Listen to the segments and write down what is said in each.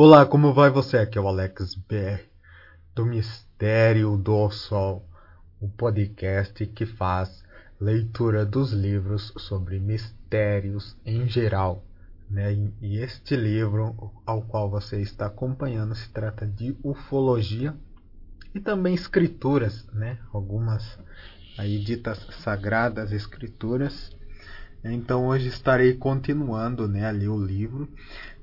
Olá, como vai você? Aqui é o Alex BR do Mistério do Sol, o podcast que faz leitura dos livros sobre mistérios em geral. Né? E este livro ao qual você está acompanhando se trata de ufologia e também escrituras, né? algumas aí ditas sagradas escrituras. Então hoje estarei continuando né, ali o livro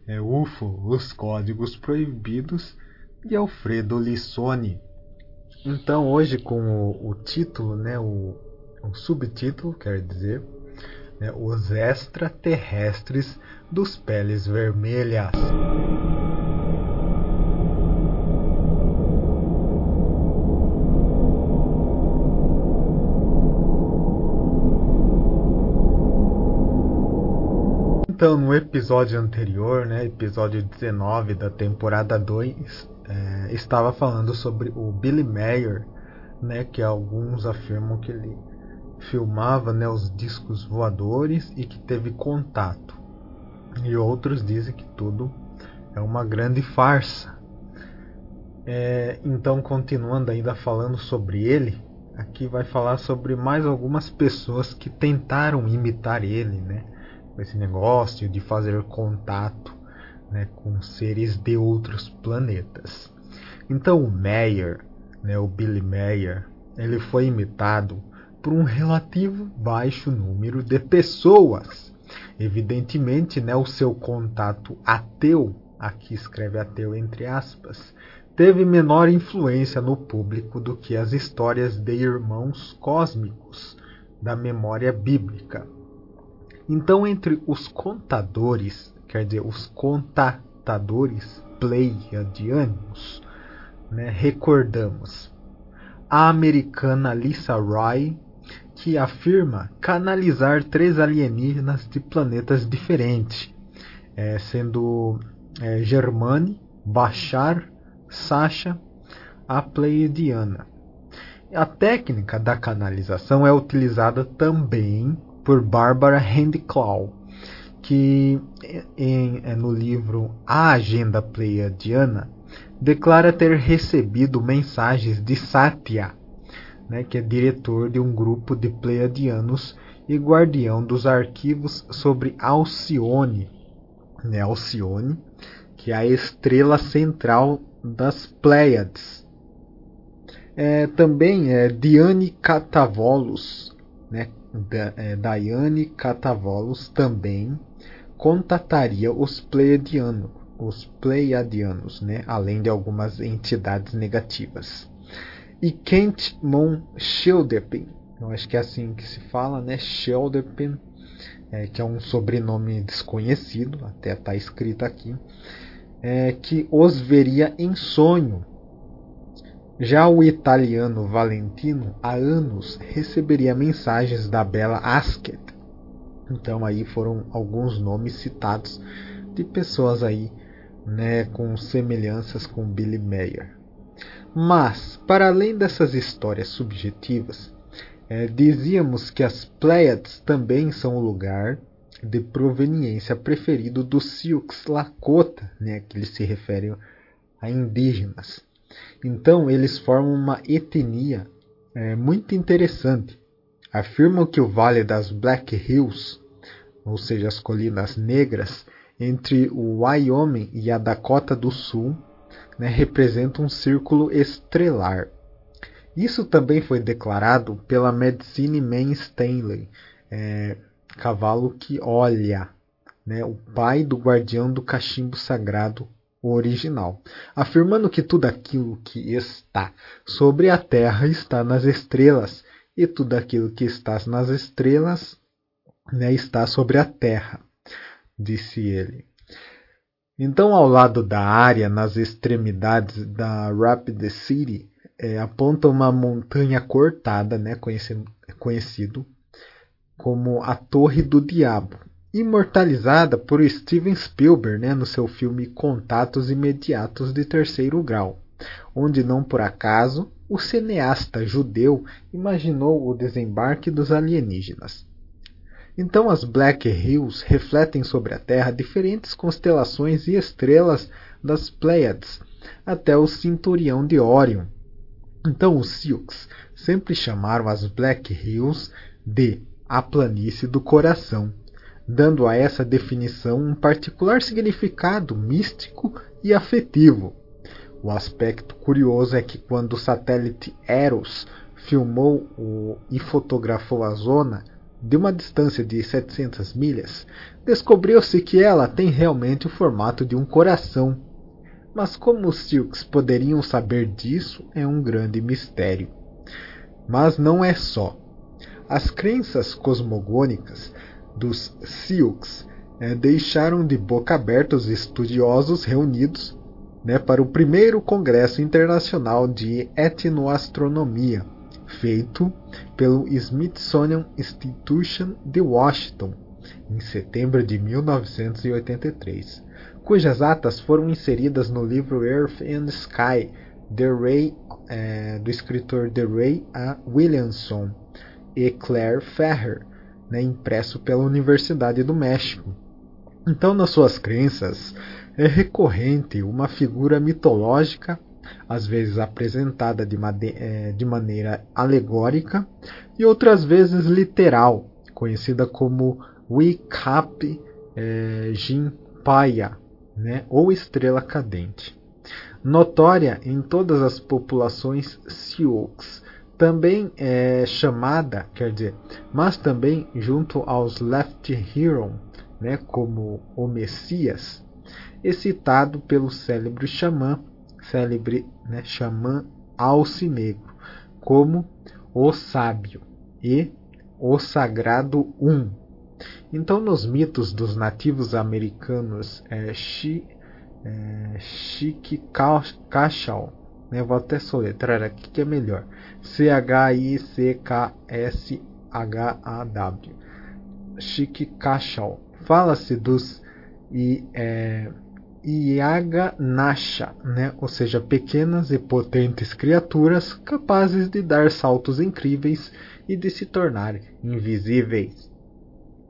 é UFO, Os Códigos Proibidos, de Alfredo Lissoni. Então, hoje, com o, o título, né, o, o, subtítulo, quer dizer, né, Os Extraterrestres dos Peles Vermelhas. Então, no episódio anterior, né, episódio 19 da temporada 2, é, estava falando sobre o Billy Mayer, né, que alguns afirmam que ele filmava né, os discos voadores e que teve contato. E outros dizem que tudo é uma grande farsa. É, então, continuando ainda falando sobre ele, aqui vai falar sobre mais algumas pessoas que tentaram imitar ele, né? Esse negócio de fazer contato né, com seres de outros planetas. Então o Meyer, né, o Billy Meyer, ele foi imitado por um relativo baixo número de pessoas. Evidentemente, né, o seu contato ateu, aqui escreve ateu entre aspas, teve menor influência no público do que as histórias de irmãos cósmicos da memória bíblica. Então, entre os contadores, quer dizer, os contatadores pleiadianos, né, recordamos a americana Lisa Roy, que afirma canalizar três alienígenas de planetas diferentes, é, sendo é, Germani, Bachar, Sasha, a Pleiadiana. A técnica da canalização é utilizada também por Barbara Handclaw, que em, é, no livro A Agenda Pleiadiana declara ter recebido mensagens de Satya, né, que é diretor de um grupo de pleiadianos e guardião dos arquivos sobre Alcione, né, Alcione, que é a estrela central das Pleiades. É, também é Diane Catavolos, né, é, Daiane Catavolos também contataria os Pleiadianos, os Pleiadianos, né, além de algumas entidades negativas. E Kent Mon Schilderpen, eu acho que é assim que se fala, né, Schilderpen, é, que é um sobrenome desconhecido, até está escrito aqui, é, que os veria em sonho já o italiano Valentino, há anos, receberia mensagens da bela Asket. Então aí foram alguns nomes citados de pessoas aí, né, com semelhanças com Billy Mayer. Mas, para além dessas histórias subjetivas, é, dizíamos que as Pleiades também são o lugar de proveniência preferido dos Sioux Lakota, né, que eles se referem a indígenas. Então, eles formam uma etnia é, muito interessante. Afirmam que o Vale das Black Hills, ou seja, as Colinas Negras, entre o Wyoming e a Dakota do Sul, né, representa um círculo estrelar. Isso também foi declarado pela Medicine Man Stanley, é, cavalo que olha, né, o pai do guardião do cachimbo sagrado o original, afirmando que tudo aquilo que está sobre a terra está nas estrelas, e tudo aquilo que está nas estrelas né, está sobre a terra, disse ele. Então, ao lado da área, nas extremidades da Rapid City, é, aponta uma montanha cortada, né, conhecido, conhecido como a Torre do Diabo, imortalizada por Steven Spielberg né, no seu filme Contatos Imediatos de Terceiro Grau, onde não por acaso o cineasta judeu imaginou o desembarque dos alienígenas. Então as Black Hills refletem sobre a Terra diferentes constelações e estrelas das Pleiades até o cinturão de Orion. Então os Sioux sempre chamaram as Black Hills de a planície do coração, dando a essa definição um particular significado místico e afetivo. O aspecto curioso é que quando o satélite Eros filmou o, e fotografou a zona de uma distância de 700 milhas, descobriu-se que ela tem realmente o formato de um coração. Mas como os Sioux poderiam saber disso é um grande mistério. Mas não é só. As crenças cosmogônicas dos Sioux é, deixaram de boca aberta os estudiosos reunidos né, para o primeiro Congresso Internacional de Etnoastronomia, feito pelo Smithsonian Institution de Washington, em setembro de 1983, cujas atas foram inseridas no livro Earth and Sky, The Ray, é, do escritor The Ray A. Williamson e Claire Ferrer, né, impresso pela Universidade do México. Então, nas suas crenças, é recorrente uma figura mitológica, às vezes apresentada de, é, de maneira alegórica e outras vezes literal, conhecida como Wicap é, Jinpaya, né, ou estrela cadente. Notória em todas as populações Sioux, também é chamada, quer dizer, mas também junto aos Left Huron, né, como o Messias, e citado pelo célebre xamã, célebre né, xamã Alce Negro, como o sábio e o sagrado Um. Então, nos mitos dos nativos americanos, é, Chi, é, Chickashaw, né, vou até soletrar aqui que é melhor, C-H-I-C-K-S-H-A-W, Chickashaw, fala-se dos e, é, Nasha, né? ou seja, pequenas e potentes criaturas capazes de dar saltos incríveis e de se tornar invisíveis.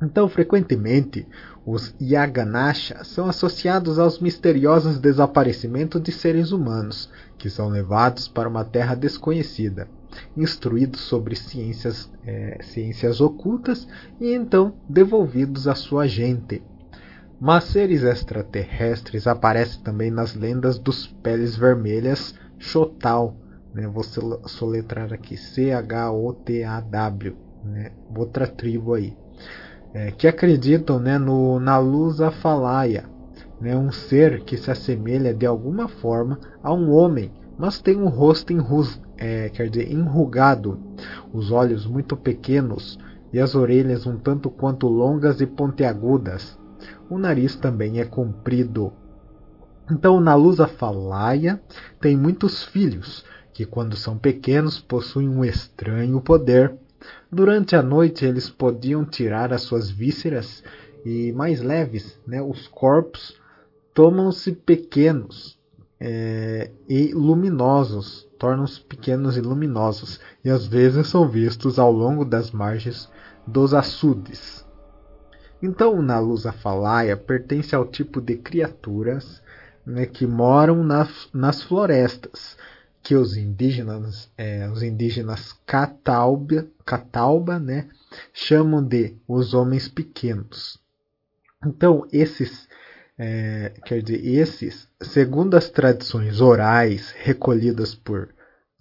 Então, frequentemente, os Yaganasha são associados aos misteriosos desaparecimentos de seres humanos, que são levados para uma terra desconhecida, instruídos sobre ciências, é, ciências ocultas e então devolvidos à sua gente. Mas seres extraterrestres aparecem também nas lendas dos peles vermelhas Chotal. Né? Vou soletrar aqui C-H-O-T-A-W. Né? Outra tribo aí. É, que acreditam né, no, na luz afalaia, né, um ser que se assemelha de alguma forma a um homem, mas tem um rosto enrus, é, quer dizer, enrugado, os olhos muito pequenos e as orelhas um tanto quanto longas e pontiagudas. O nariz também é comprido. Então, na Lusa falaia tem muitos filhos, que quando são pequenos possuem um estranho poder. Durante a noite eles podiam tirar as suas vísceras e mais leves, né, os corpos tomam-se pequenos é, e luminosos, tornam-se pequenos e luminosos, e às vezes são vistos ao longo das margens dos açudes. Então, na Lusafalaia pertence ao tipo de criaturas né, que moram na, nas florestas, que os indígenas, é, os indígenas Catalba, Catalba né, chamam de os homens pequenos. Então, esses, é, quer dizer, esses, segundo as tradições orais recolhidas por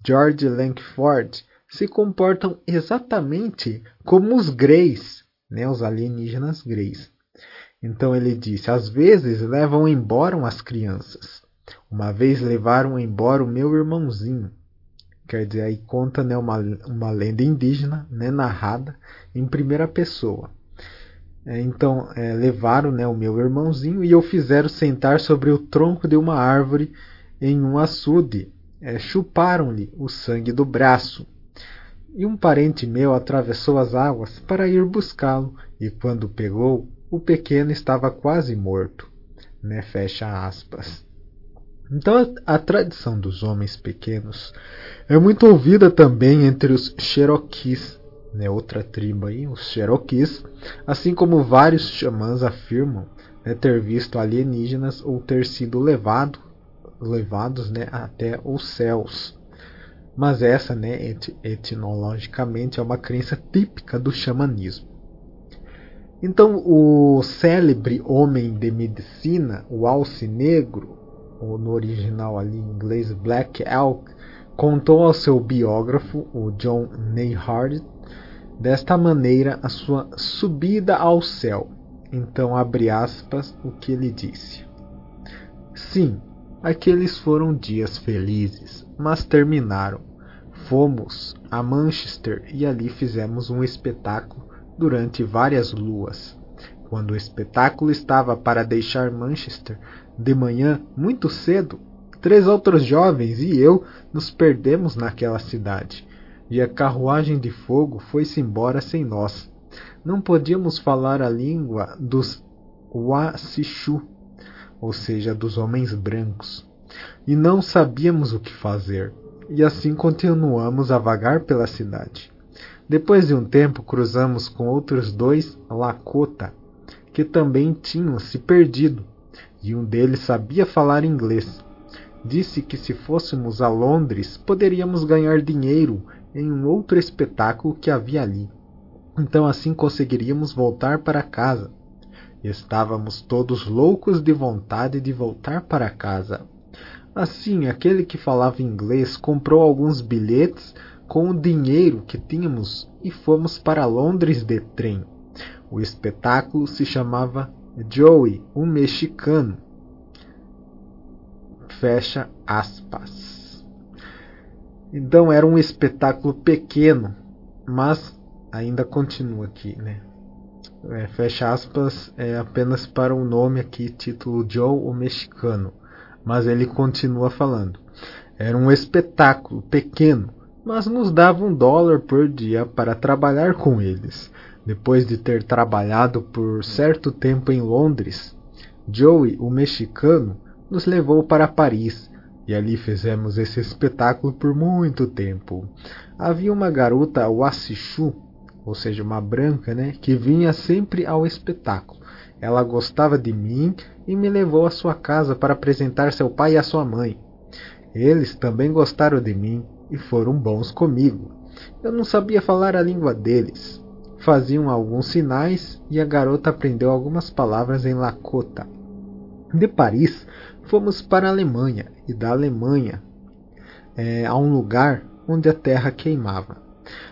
George Langford, se comportam exatamente como os greys né, os alienígenas greys. Então ele disse: Às vezes levam embora as crianças. Uma vez levaram embora o meu irmãozinho. Quer dizer, aí conta né, uma, uma lenda indígena né, narrada em primeira pessoa. É, então é, levaram né, o meu irmãozinho e o fizeram sentar sobre o tronco de uma árvore em um açude. É, Chuparam-lhe o sangue do braço e um parente meu atravessou as águas para ir buscá-lo, e quando pegou, o pequeno estava quase morto. Né? Fecha aspas. Então a, a tradição dos homens pequenos é muito ouvida também entre os Cherokees, né? outra tribo aí, os Cherokees, assim como vários xamãs afirmam né, ter visto alienígenas ou ter sido levado levados né, até os céus. Mas essa, né, et etimologicamente, é uma crença típica do xamanismo. Então, o célebre homem de medicina, o alce negro, ou no original ali em inglês Black Elk, contou ao seu biógrafo, o John Neihardt, desta maneira a sua subida ao céu. Então, abre aspas, o que ele disse. Sim, aqueles foram dias felizes, mas terminaram. Fomos a Manchester e ali fizemos um espetáculo durante várias luas. Quando o espetáculo estava para deixar Manchester de manhã muito cedo, três outros jovens e eu nos perdemos naquela cidade, e a carruagem de fogo foi-se embora sem nós. Não podíamos falar a língua dos Wasishu, ou seja, dos homens brancos, e não sabíamos o que fazer, e assim continuamos a vagar pela cidade. Depois de um tempo, cruzamos com outros dois Lakota, que também tinham se perdido, e um deles sabia falar inglês. Disse que se fôssemos a Londres, poderíamos ganhar dinheiro em um outro espetáculo que havia ali. Então assim conseguiríamos voltar para casa. Estávamos todos loucos de vontade de voltar para casa. Assim, aquele que falava inglês comprou alguns bilhetes com o dinheiro que tínhamos e fomos para Londres de trem. O espetáculo se chamava Joey, o mexicano. Fecha aspas. Então era um espetáculo pequeno, mas ainda continua aqui, né? É, fecha aspas é apenas para o um nome aqui, título Joe o Mexicano. Mas ele continua falando. Era um espetáculo pequeno, mas nos dava um dólar por dia para trabalhar com eles. Depois de ter trabalhado por certo tempo em Londres, Joey, o mexicano, nos levou para Paris e ali fizemos esse espetáculo por muito tempo. Havia uma garota Wassichu, ou seja, uma branca, né, que vinha sempre ao espetáculo. Ela gostava de mim e me levou à sua casa para apresentar seu pai e a sua mãe. Eles também gostaram de mim e foram bons comigo. Eu não sabia falar a língua deles. Faziam alguns sinais e a garota aprendeu algumas palavras em Lakota. De Paris, fomos para a Alemanha e da Alemanha é, a um lugar onde a terra queimava.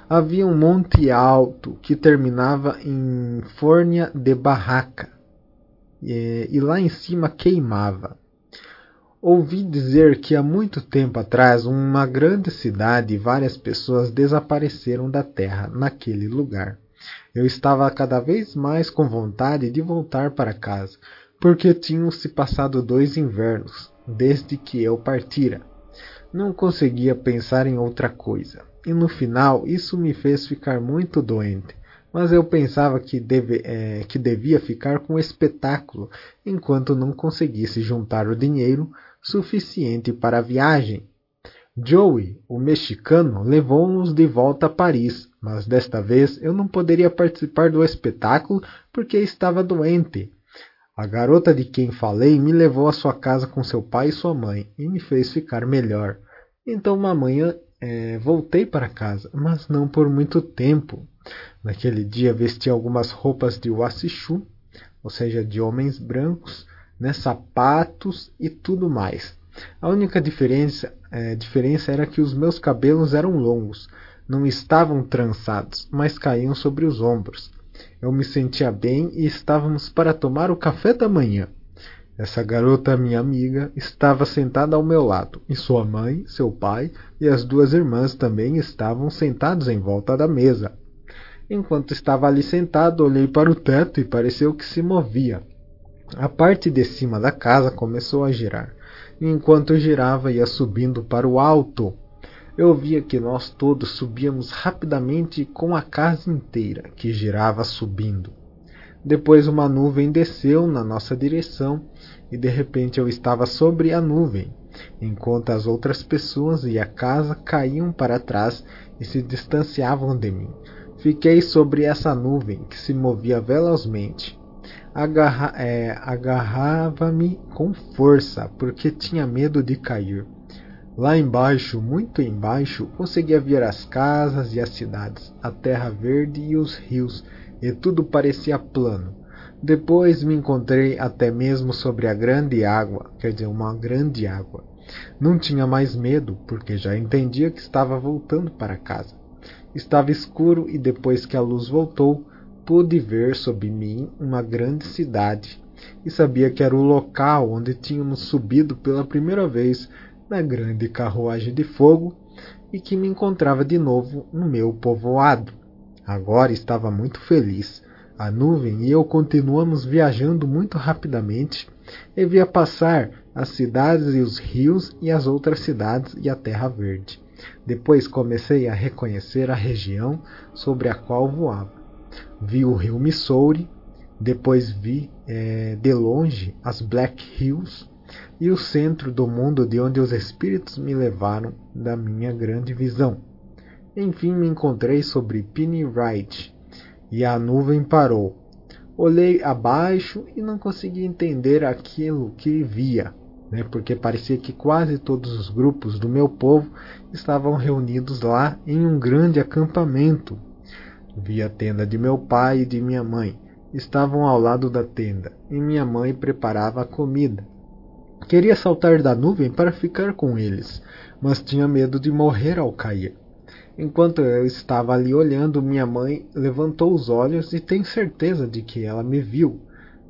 Havia um monte alto que terminava em Fórnia de Barraca e, e lá em cima queimava. Ouvi dizer que há muito tempo atrás uma grande cidade e várias pessoas desapareceram da terra naquele lugar. Eu estava cada vez mais com vontade de voltar para casa, porque tinham se passado dois invernos desde que eu partira. Não conseguia pensar em outra coisa, e no final isso me fez ficar muito doente. Mas eu pensava que, deve, é, que devia ficar com o espetáculo enquanto não conseguisse juntar o dinheiro suficiente para a viagem. Joey, o mexicano, levou-nos de volta a Paris, mas desta vez eu não poderia participar do espetáculo porque estava doente. A garota de quem falei me levou à sua casa com seu pai e sua mãe e me fez ficar melhor. Então, uma manhã, é, voltei para casa, mas não por muito tempo. Naquele dia vesti algumas roupas de wassichu, ou seja, de homens brancos, né, sapatos e tudo mais. A única diferença, é, diferença era que os meus cabelos eram longos, não estavam trançados, mas caíam sobre os ombros. Eu me sentia bem e estávamos para tomar o café da manhã. Essa garota, minha amiga, estava sentada ao meu lado, e sua mãe, seu pai e as duas irmãs também estavam sentados em volta da mesa. Enquanto estava ali sentado, olhei para o teto e pareceu que se movia. A parte de cima da casa começou a girar, e enquanto girava ia subindo para o alto. Eu via que nós todos subíamos rapidamente com a casa inteira, que girava subindo. Depois uma nuvem desceu na nossa direção e de repente eu estava sobre a nuvem, enquanto as outras pessoas e a casa caíam para trás e se distanciavam de mim. Fiquei sobre essa nuvem que se movia velozmente. agarra, é, agarrava-me com força, porque tinha medo de cair. Lá embaixo, muito embaixo, conseguia ver as casas e as cidades, a terra verde e os rios, e tudo parecia plano. Depois me encontrei até mesmo sobre a grande água, quer dizer, uma grande água. Não tinha mais medo, porque já entendia que estava voltando para casa. Estava escuro e depois que a luz voltou, pude ver sob mim uma grande cidade e sabia que era o local onde tínhamos subido pela primeira vez na grande carruagem de fogo e que me encontrava de novo no meu povoado. Agora estava muito feliz. A nuvem e eu continuamos viajando muito rapidamente e via passar as cidades e os rios e as outras cidades e a terra verde. Depois comecei a reconhecer a região sobre a qual voava vi o rio Missouri, depois vi é, de longe as Black Hills e o centro do mundo de onde os espíritos me levaram da minha grande visão. Enfim, me encontrei sobre Penny Ridge e a nuvem parou. Olhei abaixo e não consegui entender aquilo que via, né, porque parecia que quase todos os grupos do meu povo estavam reunidos lá em um grande acampamento Vi a tenda de meu pai e de minha mãe. Estavam ao lado da tenda, e minha mãe preparava a comida. Queria saltar da nuvem para ficar com eles, mas tinha medo de morrer ao cair. Enquanto eu estava ali olhando, minha mãe levantou os olhos e tenho certeza de que ela me viu.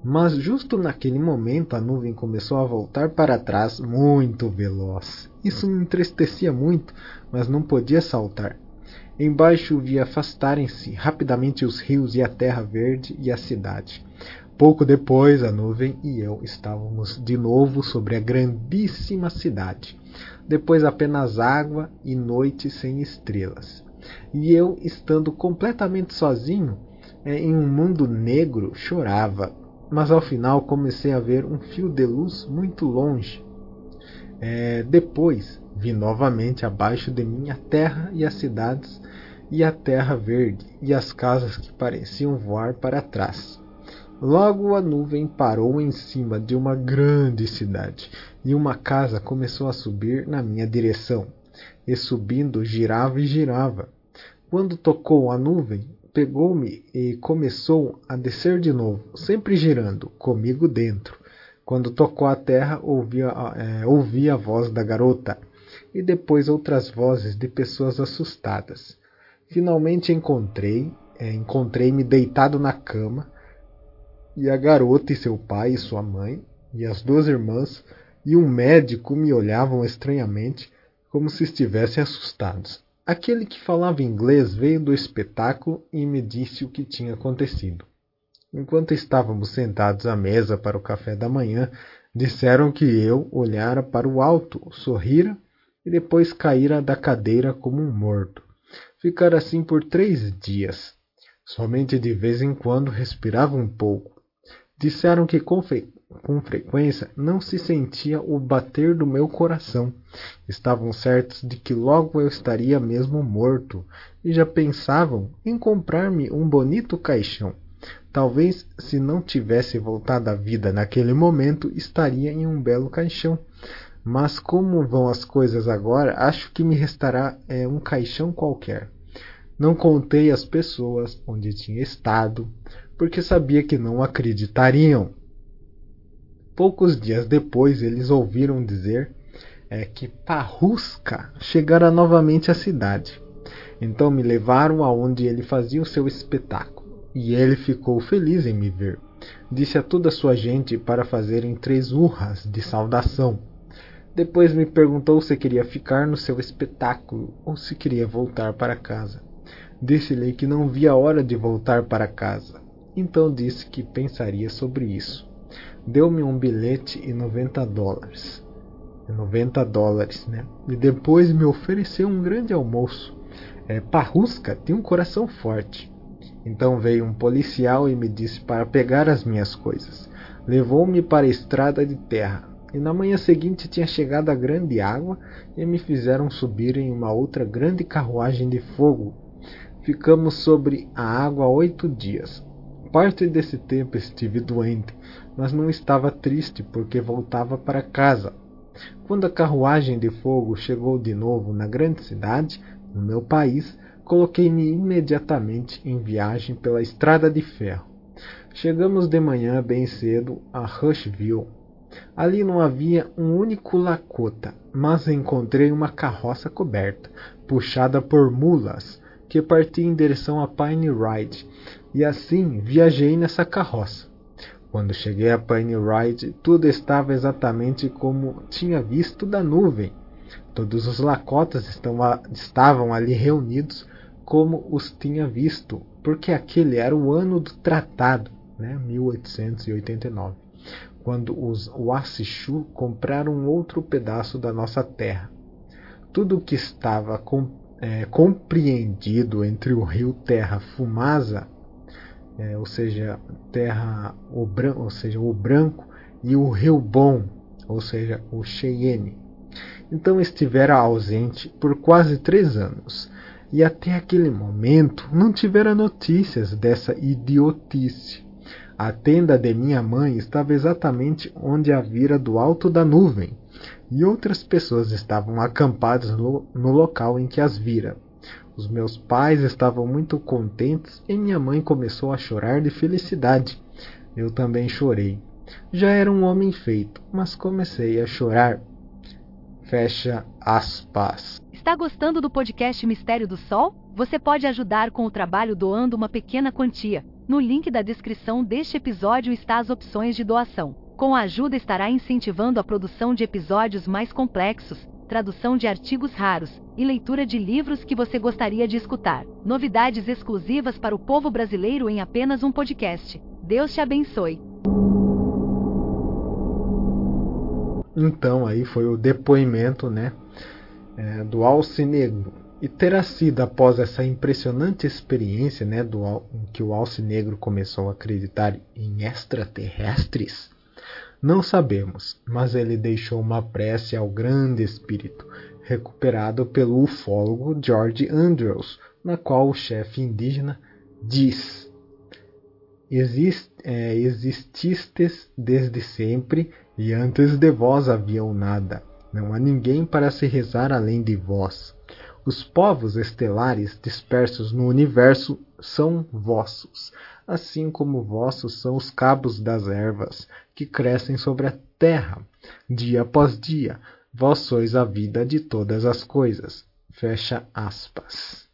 Mas justo naquele momento a nuvem começou a voltar para trás muito veloz. Isso me entristecia muito, mas não podia saltar. Embaixo vi afastarem-se rapidamente os rios e a terra verde e a cidade. Pouco depois, a nuvem e eu estávamos de novo sobre a grandíssima cidade. Depois, apenas água e noite sem estrelas. E eu, estando completamente sozinho, é, em um mundo negro, chorava. Mas ao final comecei a ver um fio de luz muito longe. É, depois, Vi novamente abaixo de mim a terra e as cidades, e a terra verde, e as casas que pareciam voar para trás. Logo a nuvem parou em cima de uma grande cidade, e uma casa começou a subir na minha direção. E subindo, girava e girava. Quando tocou a nuvem, pegou-me e começou a descer de novo, sempre girando, comigo dentro. Quando tocou a terra, ouvi a, é, ouvi a voz da garota e depois outras vozes de pessoas assustadas. Finalmente encontrei, é, encontrei-me deitado na cama e a garota e seu pai e sua mãe e as duas irmãs e um médico me olhavam estranhamente, como se estivessem assustados. Aquele que falava inglês veio do espetáculo e me disse o que tinha acontecido. Enquanto estávamos sentados à mesa para o café da manhã, disseram que eu olhara para o alto, sorrira e depois caíra da cadeira como um morto. Ficara assim por três dias. Somente de vez em quando respirava um pouco. Disseram que com, fre com frequência não se sentia o bater do meu coração. Estavam certos de que logo eu estaria mesmo morto e já pensavam em comprar-me um bonito caixão. Talvez, se não tivesse voltado à vida naquele momento, estaria em um belo caixão. Mas como vão as coisas agora, acho que me restará é, um caixão qualquer. Não contei às pessoas onde tinha estado, porque sabia que não acreditariam. Poucos dias depois, eles ouviram dizer é, que Parrusca chegara novamente à cidade. Então me levaram aonde ele fazia o seu espetáculo, e ele ficou feliz em me ver. Disse a toda a sua gente para fazerem três urras de saudação depois me perguntou se queria ficar no seu espetáculo ou se queria voltar para casa. Disse-lhe que não via hora de voltar para casa. Então disse que pensaria sobre isso. Deu-me um bilhete e 90 dólares. 90 dólares, né? E depois me ofereceu um grande almoço. É, Parrusca tem um coração forte. Então veio um policial e me disse para pegar as minhas coisas. Levou-me para a estrada de terra e na manhã seguinte tinha chegado a grande água e me fizeram subir em uma outra grande carruagem de fogo. Ficamos sobre a água oito dias. Parte desse tempo estive doente, mas não estava triste porque voltava para casa. Quando a carruagem de fogo chegou de novo na grande cidade, no meu país, coloquei-me imediatamente em viagem pela estrada de ferro. Chegamos de manhã bem cedo a Rushville. Ali não havia um único Lakota, mas encontrei uma carroça coberta, puxada por mulas, que partia em direção a Pine Ridge, e assim viajei nessa carroça. Quando cheguei a Pine Ridge, tudo estava exatamente como tinha visto da nuvem. Todos os Lakotas estavam ali reunidos como os tinha visto, porque aquele era o ano do tratado, né, 1889, quando os Washichu compraram outro pedaço da nossa terra. Tudo que estava com, é, compreendido entre o rio Terra Fumasa, é, ou seja, Terra o branco, ou seja, o branco, e o rio Bom, ou seja, o Cheyenne. Então estivera ausente por quase três anos e até aquele momento não tivera notícias dessa idiotice. A tenda de minha mãe estava exatamente onde a vira do alto da nuvem, e outras pessoas estavam acampadas no, no local em que as vira. Os meus pais estavam muito contentes e minha mãe começou a chorar de felicidade. Eu também chorei. Já era um homem feito, mas comecei a chorar. Fecha aspas. Está gostando do podcast Mistério do Sol? Você pode ajudar com o trabalho doando uma pequena quantia. No link da descrição deste episódio está as opções de doação. Com a ajuda estará incentivando a produção de episódios mais complexos, tradução de artigos raros e leitura de livros que você gostaria de escutar. Novidades exclusivas para o povo brasileiro em apenas um podcast. Deus te abençoe. Então aí foi o depoimento, né, é, do Alce Negro. E terá sido após essa impressionante experiência né, do, que o Alce Negro começou a acreditar em extraterrestres? Não sabemos, mas ele deixou uma prece ao grande espírito, recuperado pelo ufólogo George Andrews, na qual o chefe indígena diz: Exist, é, Exististes desde sempre, e antes de vós havia o nada não há ninguém para se rezar além de vós. Os povos estelares dispersos no universo são vossos, assim como vossos são os cabos das ervas que crescem sobre a terra. Dia após dia, vós sois a vida de todas as coisas. Fecha aspas.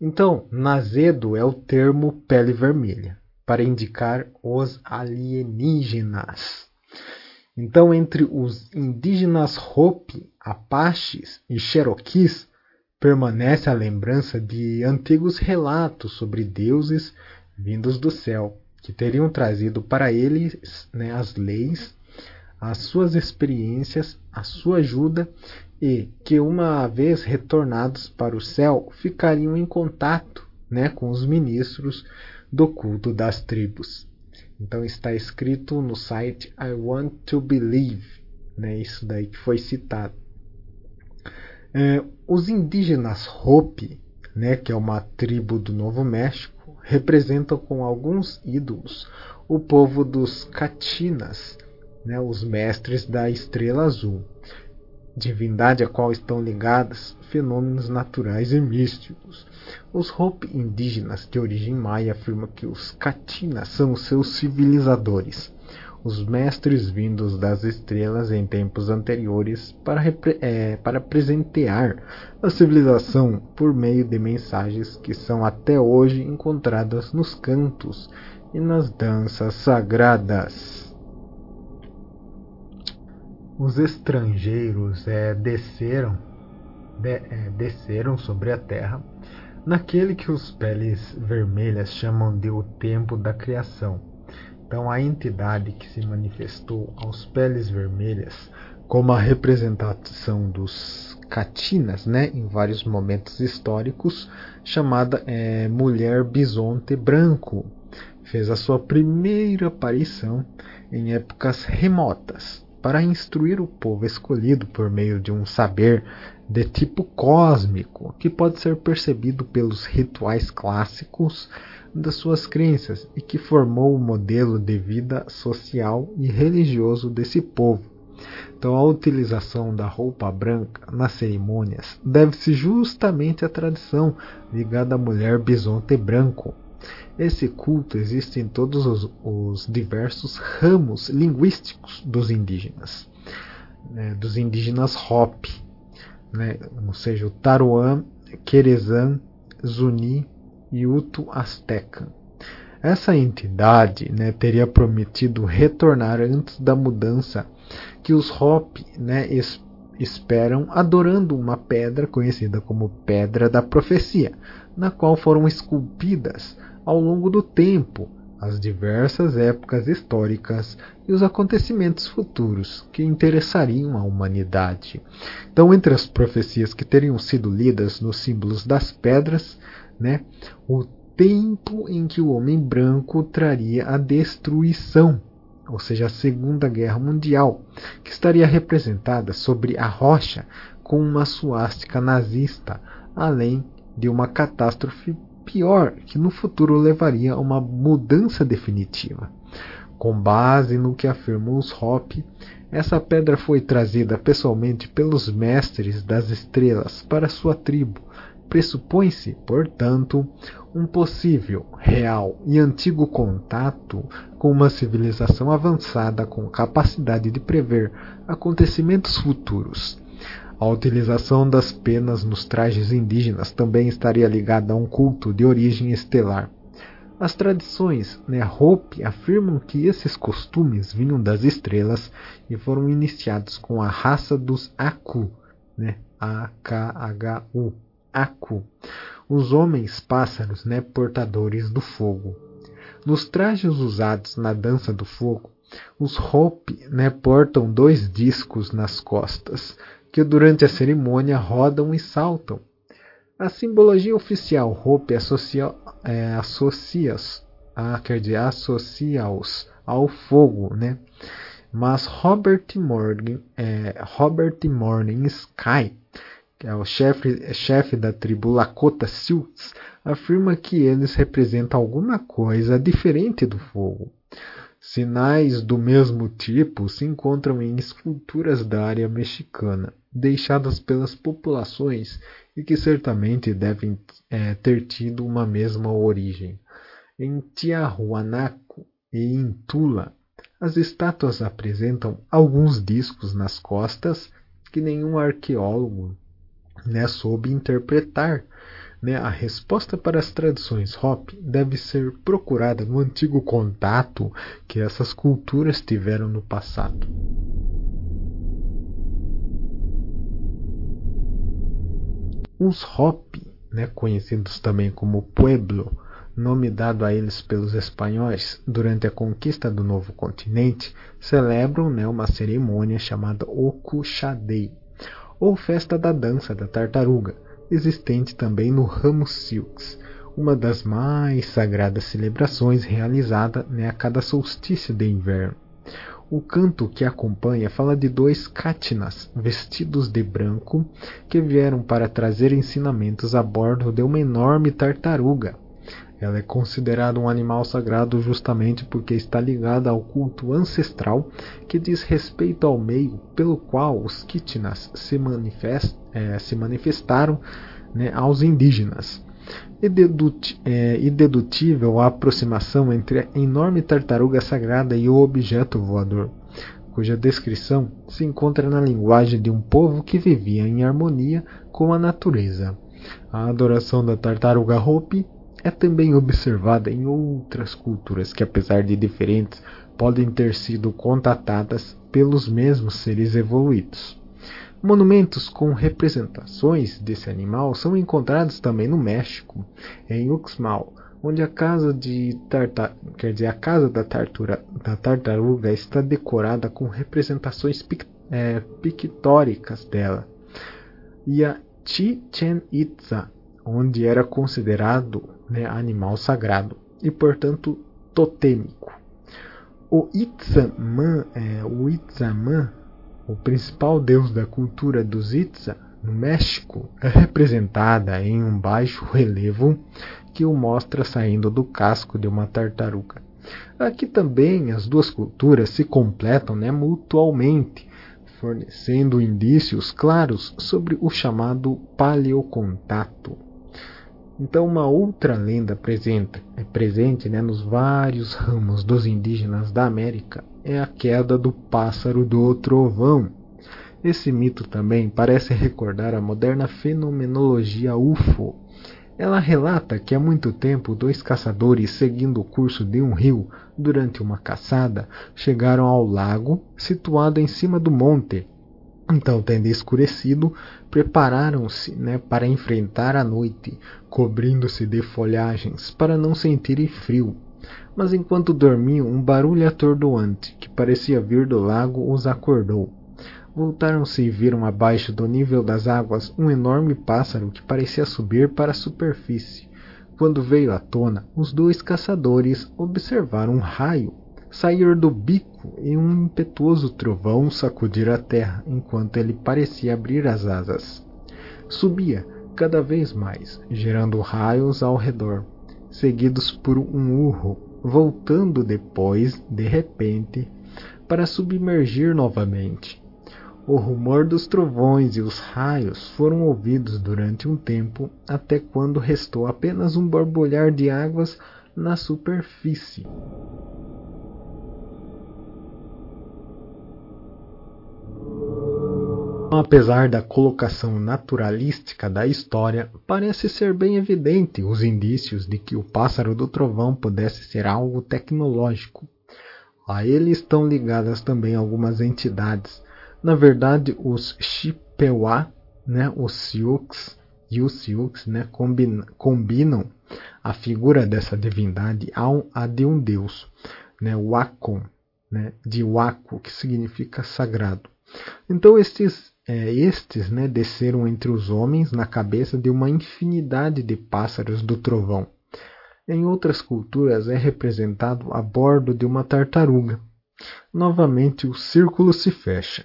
Então, nazedo é o termo pele vermelha, para indicar os alienígenas. Então, entre os indígenas Hopi, Apaches e Cherokees, permanece a lembrança de antigos relatos sobre deuses vindos do céu, que teriam trazido para eles né, as leis, as suas experiências, a sua ajuda e que, uma vez retornados para o céu, ficariam em contato né, com os ministros do culto das tribos. Então está escrito no site I Want to Believe, né? Isso daí que foi citado. É, os indígenas Hopi, né, que é uma tribo do Novo México, representam com alguns ídolos o povo dos Catinas, né, os mestres da estrela azul divindade a qual estão ligadas fenômenos naturais e místicos. Os Hopi indígenas de origem maia afirmam que os Katinas são seus civilizadores, os mestres vindos das estrelas em tempos anteriores para, é, para presentear a civilização por meio de mensagens que são até hoje encontradas nos cantos e nas danças sagradas os estrangeiros é, desceram, de, é, desceram sobre a terra naquele que os peles vermelhas chamam de o tempo da criação. Então, a entidade que se manifestou aos peles vermelhas como a representação dos Catinas, né, em vários momentos históricos, chamada é, Mulher Bisonte Branco, fez a sua primeira aparição em épocas remotas, para instruir o povo escolhido por meio de um saber de tipo cósmico, que pode ser percebido pelos rituais clássicos das suas crenças e que formou o modelo de vida social e religioso desse povo. Então, a utilização da roupa branca nas cerimônias deve-se justamente à tradição ligada à mulher bisonte branco. Esse culto existe em todos os, os diversos ramos linguísticos dos indígenas, né, dos indígenas Hopi, né, ou seja, o Taruan, Querezan, Zuni e Uto Azteca. Essa entidade né, teria prometido retornar antes da mudança que os Hopi né, es esperam, adorando uma pedra conhecida como Pedra da Profecia, na qual foram esculpidas ao longo do tempo as diversas épocas históricas e os acontecimentos futuros que interessariam a humanidade. Então, entre as profecias que teriam sido lidas nos símbolos das pedras, né, o tempo em que o homem branco traria a destruição, ou seja, a Segunda Guerra Mundial, que estaria representada sobre a rocha com uma suástica nazista, além de uma catástrofe pior que no futuro levaria a uma mudança definitiva. Com base no que afirmou os Hopi, essa pedra foi trazida pessoalmente pelos mestres das estrelas para sua tribo. Pressupõe-se, portanto, um possível, real e antigo contato com uma civilização avançada com capacidade de prever acontecimentos futuros. A utilização das penas nos trajes indígenas também estaria ligada a um culto de origem estelar. As tradições né, Hopi afirmam que esses costumes vinham das estrelas e foram iniciados com a raça dos Aku, né, A-K-H-U, Aku, os homens pássaros né, portadores do fogo. Nos trajes usados na dança do fogo, os Hopi né, portam dois discos nas costas, que durante a cerimônia rodam e saltam. A simbologia oficial Hopi associa é, associa-os ah, quer dizer, associa-os ao fogo, né? Mas Robert Morgan, é, Robert Morning Sky, que é o chefe, chefe da tribo Lakota Sioux, afirma que eles representam alguma coisa diferente do fogo. Sinais do mesmo tipo se encontram em esculturas da área mexicana, deixadas pelas populações e que certamente devem é, ter tido uma mesma origem. Em Tiahuanaco e em Tula, as estátuas apresentam alguns discos nas costas que nenhum arqueólogo né, soube interpretar. Né? A resposta para as tradições Hop deve ser procurada no antigo contato que essas culturas tiveram no passado. Os Hopi, né, conhecidos também como Pueblo, nome dado a eles pelos espanhóis durante a conquista do novo continente, celebram né, uma cerimônia chamada Okushadei, ou Festa da Dança da Tartaruga, existente também no ramo Silks, uma das mais sagradas celebrações realizada né, a cada solstício de inverno. O canto que acompanha fala de dois Katinas vestidos de branco que vieram para trazer ensinamentos a bordo de uma enorme tartaruga. Ela é considerada um animal sagrado justamente porque está ligada ao culto ancestral que diz respeito ao meio pelo qual os Kitinas se, manifest, é, se manifestaram né, aos indígenas dedut, é, dedutível a aproximação entre a enorme tartaruga sagrada e o objeto voador, cuja descrição se encontra na linguagem de um povo que vivia em harmonia com a natureza. A adoração da tartaruga Hopi é também observada em outras culturas que, apesar de diferentes, podem ter sido contatadas pelos mesmos seres evoluídos. Monumentos com representações desse animal são encontrados também no México, em Uxmal, onde a casa de quer dizer, a casa da, tartura... da tartaruga está decorada com representações pic... é, pictóricas dela. E a Chichen Itza, onde era considerado né, animal sagrado e, portanto, totêmico. O Itzaman, é, o o principal deus da cultura dos Itza, no México, é representada em um baixo relevo que o mostra saindo do casco de uma tartaruga. Aqui também as duas culturas se completam né, mutualmente, fornecendo indícios claros sobre o chamado paleocontato. Então, uma outra lenda presente, é presente né, nos vários ramos dos indígenas da América é a queda do pássaro do trovão. Esse mito também parece recordar a moderna fenomenologia UFO. Ela relata que há muito tempo dois caçadores, seguindo o curso de um rio durante uma caçada, chegaram ao lago situado em cima do monte então, tendo escurecido, prepararam-se né, para enfrentar a noite, cobrindo-se de folhagens para não sentirem frio. Mas enquanto dormiam, um barulho atordoante, que parecia vir do lago, os acordou. Voltaram-se e viram abaixo do nível das águas um enorme pássaro que parecia subir para a superfície. Quando veio à tona, os dois caçadores observaram um raio sair do bico e um impetuoso trovão sacudir a terra enquanto ele parecia abrir as asas. Subia cada vez mais, gerando raios ao redor, seguidos por um urro, voltando depois, de repente, para submergir novamente. O rumor dos trovões e os raios foram ouvidos durante um tempo, até quando restou apenas um borbulhar de águas na superfície. Apesar da colocação naturalística da história, parece ser bem evidente os indícios de que o pássaro do trovão pudesse ser algo tecnológico. A ele estão ligadas também algumas entidades. Na verdade, os Chippewa, né, os Sioux e os Sioux né, combinam, combinam a figura dessa divindade a de um deus, né, Wacom, né, de Waco, que significa sagrado. Então estes é, estes né, desceram entre os homens na cabeça de uma infinidade de pássaros do trovão. Em outras culturas é representado a bordo de uma tartaruga. Novamente o círculo se fecha.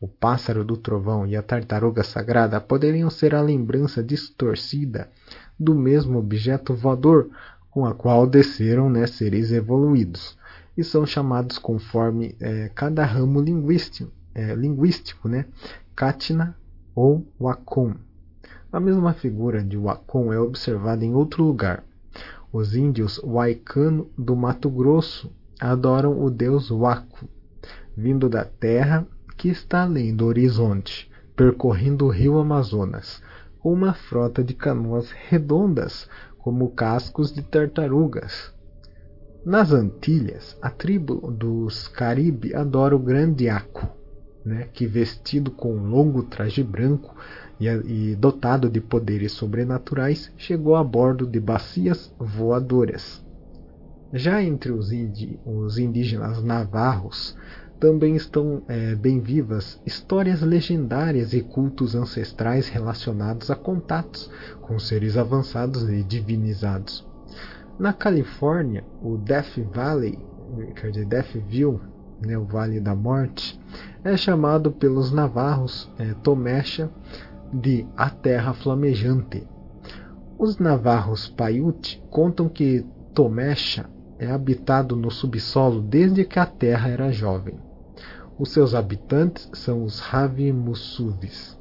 O pássaro do trovão e a tartaruga sagrada poderiam ser a lembrança distorcida do mesmo objeto voador com a qual desceram né, seres evoluídos, e são chamados conforme é, cada ramo linguístico, é, linguístico né, Katna ou Wacom. A mesma figura de Wacom é observada em outro lugar. Os índios Waikano do Mato Grosso adoram o deus Waco, vindo da terra que está além do horizonte, percorrendo o rio Amazonas, com uma frota de canoas redondas como cascos de tartarugas. Nas Antilhas, a tribo dos Caribe adora o grande Aco, né, que vestido com um longo traje branco e, e dotado de poderes sobrenaturais, chegou a bordo de bacias voadoras. Já entre os, os indígenas navarros, também estão é, bem vivas histórias legendárias e cultos ancestrais relacionados a contatos com seres avançados e divinizados. Na Califórnia, o Death Valley, quer dizer, Deathville, né, o Vale da Morte, é chamado pelos navarros é, Tomecha de a Terra Flamejante. Os navarros Paiute contam que Tomecha é habitado no subsolo desde que a Terra era jovem. Os seus habitantes são os Ravimusuvis,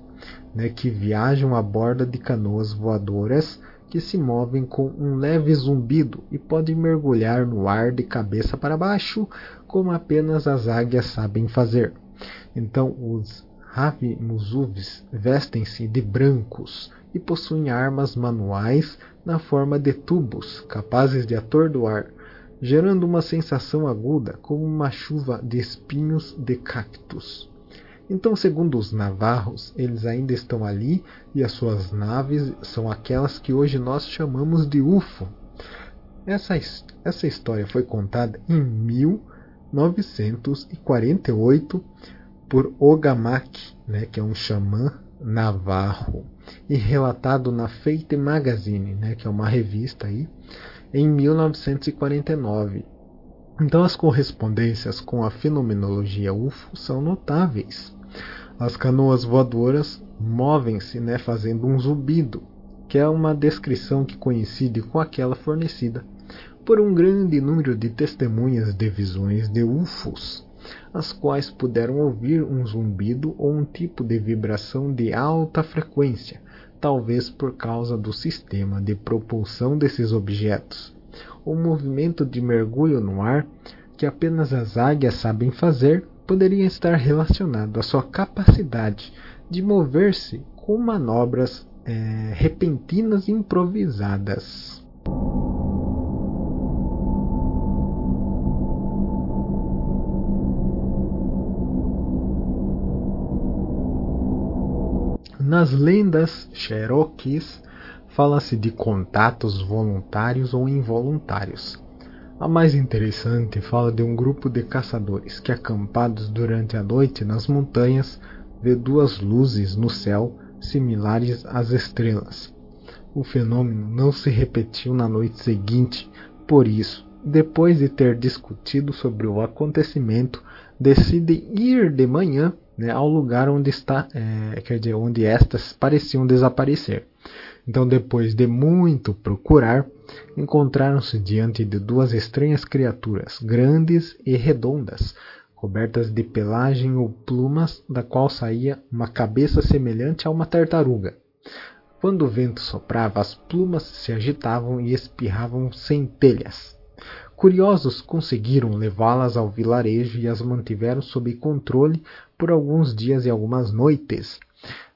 né, que viajam a bordo de canoas voadoras que se movem com um leve zumbido e podem mergulhar no ar de cabeça para baixo, como apenas as águias sabem fazer. Então os Ravi Musuvis vestem-se de brancos e possuem armas manuais na forma de tubos capazes de atordoar, gerando uma sensação aguda como uma chuva de espinhos de cactos. Então, segundo os navarros, eles ainda estão ali e as suas naves são aquelas que hoje nós chamamos de UFO. Essa, essa história foi contada em 1948 por Ogamak, né, que é um xamã navarro, e relatado na Fate Magazine, né, que é uma revista aí, em 1949. Então as correspondências com a fenomenologia UFO são notáveis. As canoas voadoras movem-se, né, fazendo um zumbido, que é uma descrição que coincide com aquela fornecida por um grande número de testemunhas de visões de UFOs, as quais puderam ouvir um zumbido ou um tipo de vibração de alta frequência, talvez por causa do sistema de propulsão desses objetos. O movimento de mergulho no ar, que apenas as águias sabem fazer, poderia estar relacionado à sua capacidade de mover-se com manobras é, repentinas e improvisadas. Nas lendas Cherokees, fala-se de contatos voluntários ou involuntários. A mais interessante fala de um grupo de caçadores que, acampados durante a noite nas montanhas, vê duas luzes no céu similares às estrelas. O fenômeno não se repetiu na noite seguinte, por isso, depois de ter discutido sobre o acontecimento, decidem ir de manhã né, ao lugar onde está, é, quer dizer, onde estas pareciam desaparecer. Então, depois de muito procurar, encontraram-se diante de duas estranhas criaturas, grandes e redondas, cobertas de pelagem ou plumas, da qual saía uma cabeça semelhante a uma tartaruga. Quando o vento soprava, as plumas se agitavam e espirravam centelhas. Curiosos conseguiram levá-las ao vilarejo e as mantiveram sob controle por alguns dias e algumas noites.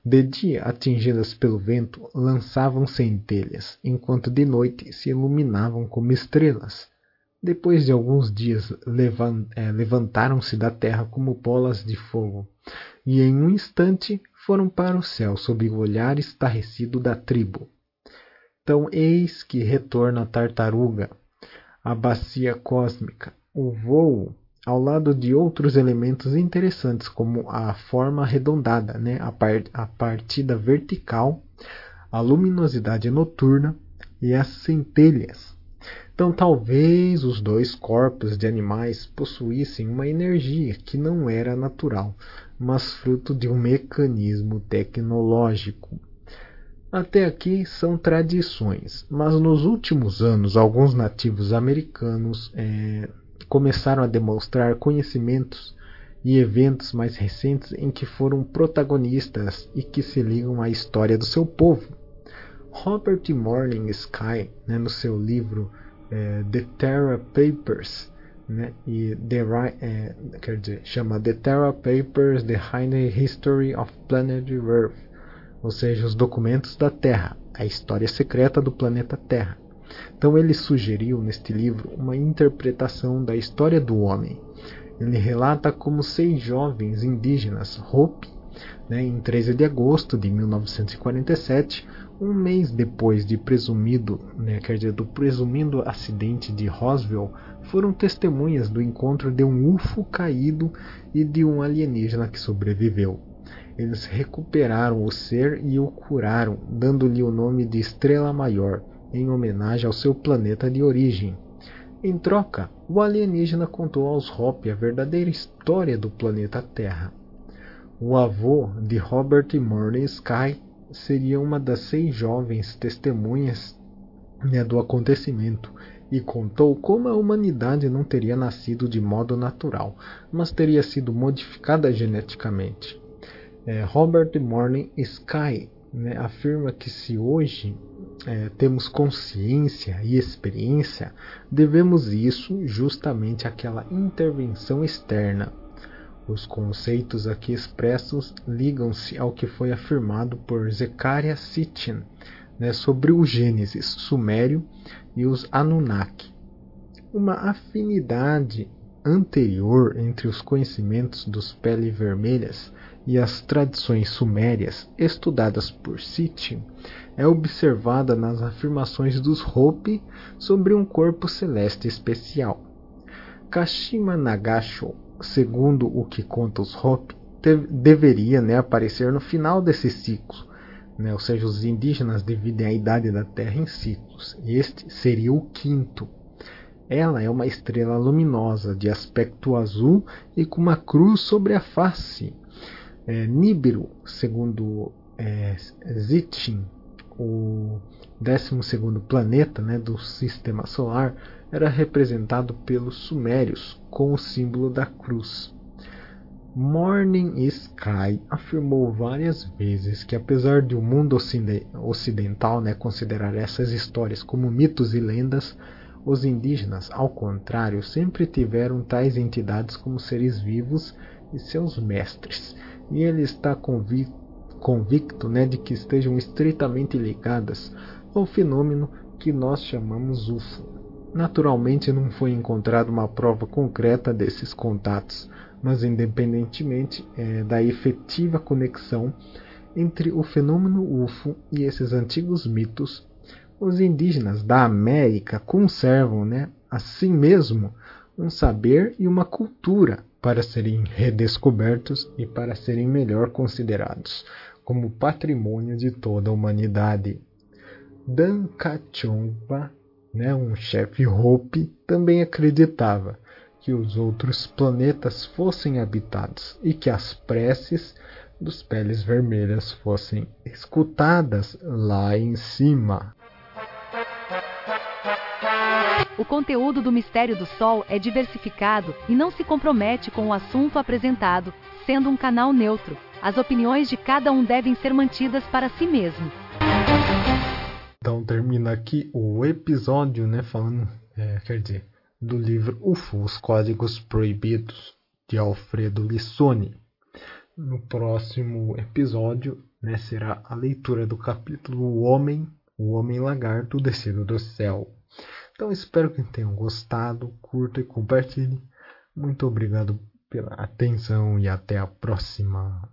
De dia, atingidas pelo vento, lançavam centelhas, enquanto de noite se iluminavam como estrelas. Depois de alguns dias, eh, levantaram-se da terra como bolas de fogo, e em um instante foram para o céu sob o olhar estarrecido da tribo. Então, eis que retorna a tartaruga, a bacia cósmica, o voo, ao lado de outros elementos interessantes, como a forma arredondada, né? a, par a partida vertical, a luminosidade noturna e as centelhas. Então, talvez os dois corpos de animais possuíssem uma energia que não era natural, mas fruto de um mecanismo tecnológico. Até aqui são tradições, mas nos últimos anos alguns nativos americanos é, começaram a demonstrar conhecimentos e eventos mais recentes em que foram protagonistas e que se ligam à história do seu povo. Robert Morning Sky, né, no seu livro é, The Terra Papers, né, e The, é, quer dizer, chama The Terra Papers: The Hidden History of Planet Earth ou seja, os documentos da Terra, a história secreta do planeta Terra. Então ele sugeriu neste livro uma interpretação da história do homem. Ele relata como seis jovens indígenas Hopi, né, em 13 de agosto de 1947, um mês depois de presumido, né, quer dizer, do presumido acidente de Roswell, foram testemunhas do encontro de um UFO caído e de um alienígena que sobreviveu. Eles recuperaram o ser e o curaram, dando-lhe o nome de Estrela Maior, em homenagem ao seu planeta de origem. Em troca, o alienígena contou aos Hopi a verdadeira história do planeta Terra. O avô de Robert Morning Sky seria uma das seis jovens testemunhas né, do acontecimento e contou como a humanidade não teria nascido de modo natural, mas teria sido modificada geneticamente. É, Robert Morning Sky né, afirma que se hoje é, temos consciência e experiência, devemos isso justamente àquela intervenção externa. Os conceitos aqui expressos ligam-se ao que foi afirmado por Zecharia Sitchin né, sobre o Gênesis sumério e os Anunnaki. Uma afinidade anterior entre os conhecimentos dos pele vermelhas e as tradições sumérias estudadas por Sitchin é observada nas afirmações dos Hopi sobre um corpo celeste especial. Kashima Nagasho, segundo o que conta os Hopi, deveria né, aparecer no final desse ciclo, né, ou seja, os indígenas dividem a idade da Terra em ciclos, e este seria o quinto. Ela é uma estrela luminosa de aspecto azul e com uma cruz sobre a face, É, Nibiru, segundo é, Zitchin, o 12 planeta né, do sistema solar, era representado pelos sumérios com o símbolo da cruz. Morning Sky afirmou várias vezes que, apesar de o mundo ocidental né, considerar essas histórias como mitos e lendas, os indígenas, ao contrário, sempre tiveram tais entidades como seres vivos e seus mestres, e ele está convicto, convicto né, de que estejam estritamente ligadas ao fenômeno que nós chamamos UFO. Naturalmente, não foi encontrada uma prova concreta desses contatos, mas independentemente é, da efetiva conexão entre o fenômeno UFO e esses antigos mitos, os indígenas da América conservam, né, assim mesmo, um saber e uma cultura para serem redescobertos e para serem melhor considerados como patrimônio de toda a humanidade. Dan Kachompa, né, um chefe Hopi, também acreditava que os outros planetas fossem habitados e que as preces dos peles vermelhas fossem escutadas lá em cima. O conteúdo do Mistério do Sol é diversificado e não se compromete com o assunto apresentado, sendo um canal neutro. As opiniões de cada um devem ser mantidas para si mesmo. Então termina aqui o episódio, né, falando, é, quer dizer, do livro UFO, Os Códigos Proibidos, de Alfredo Lissoni. No próximo episódio né, será a leitura do capítulo O Homem, o Homem Lagarto Descido do Céu. Então espero que tenham gostado, curta e compartilhe. Muito obrigado pela atenção e até a próxima.